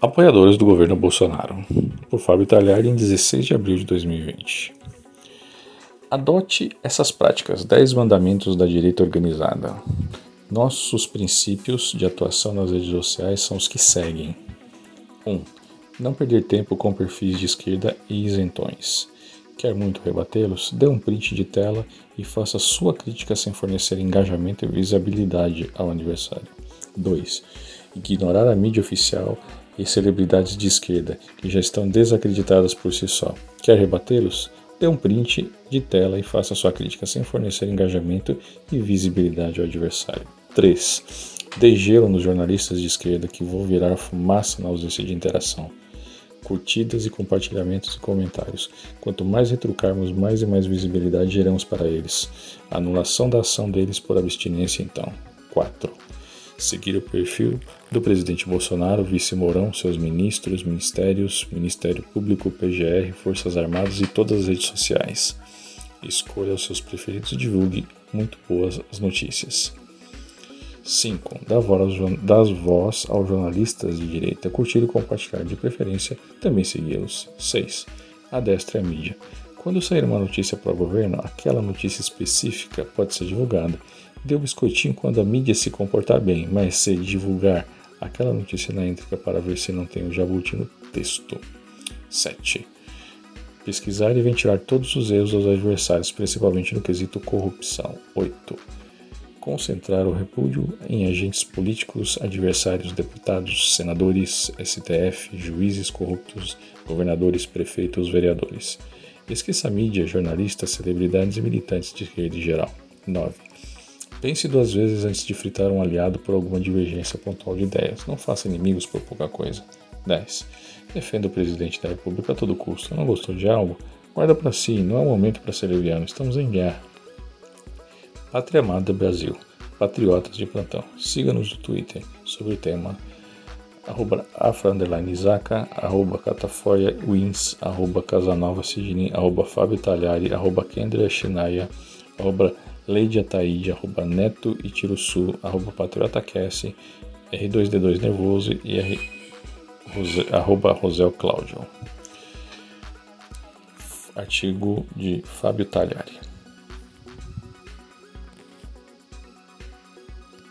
Apoiadores do governo Bolsonaro, por Fábio Talhari, em 16 de abril de 2020. Adote essas práticas, 10 mandamentos da direita organizada. Nossos princípios de atuação nas redes sociais são os que seguem: 1. Um, não perder tempo com perfis de esquerda e isentões. Quer muito rebatê-los? Dê um print de tela e faça sua crítica sem fornecer engajamento e visibilidade ao adversário. 2. Ignorar a mídia oficial e celebridades de esquerda que já estão desacreditadas por si só. Quer rebatê-los? Dê um print de tela e faça sua crítica sem fornecer engajamento e visibilidade ao adversário. 3. Dê gelo nos jornalistas de esquerda que vão virar fumaça na ausência de interação. Curtidas e compartilhamentos e comentários. Quanto mais retrucarmos, mais e mais visibilidade geramos para eles. Anulação da ação deles por abstinência, então. 4 seguir o perfil do presidente Bolsonaro, vice Mourão, seus ministros, ministérios, Ministério Público, PGR, Forças Armadas e todas as redes sociais. Escolha os seus preferidos e divulgue muito boas as notícias. 5. Dá voz, aos jornalistas de direita, curtir e compartilhar de preferência, também segui-los. 6. Adestre a mídia. Quando sair uma notícia para o governo, aquela notícia específica pode ser divulgada Dê o biscoitinho quando a mídia se comportar bem, mas se divulgar aquela notícia na íntegra para ver se não tem o jabuti no texto. 7. Pesquisar e ventilar todos os erros dos adversários, principalmente no quesito corrupção. 8. Concentrar o repúdio em agentes políticos, adversários, deputados, senadores, STF, juízes corruptos, governadores, prefeitos, vereadores. Esqueça mídia, jornalistas, celebridades e militantes de rede geral. 9. Pense duas vezes antes de fritar um aliado por alguma divergência pontual de ideias. Não faça inimigos por pouca coisa. 10. Defenda o presidente da República a todo custo. Não gostou de algo? Guarda para si, não é momento para ser leviano, estamos em guerra. Pátria Amada Brasil. Patriotas de plantão. Siga-nos no Twitter sobre o tema arroba afra underline Isaka, arroba cataforia wins, arroba casanova sidney, arroba fábio talhari, arroba kendra shinaia, arroba Leide Ataíde, arroba Neto e Tiruçu, arroba PatriotaCast, R2D2 Nervoso e R, Rose, arroba Rosel Cláudio. Artigo de Fábio Talhari.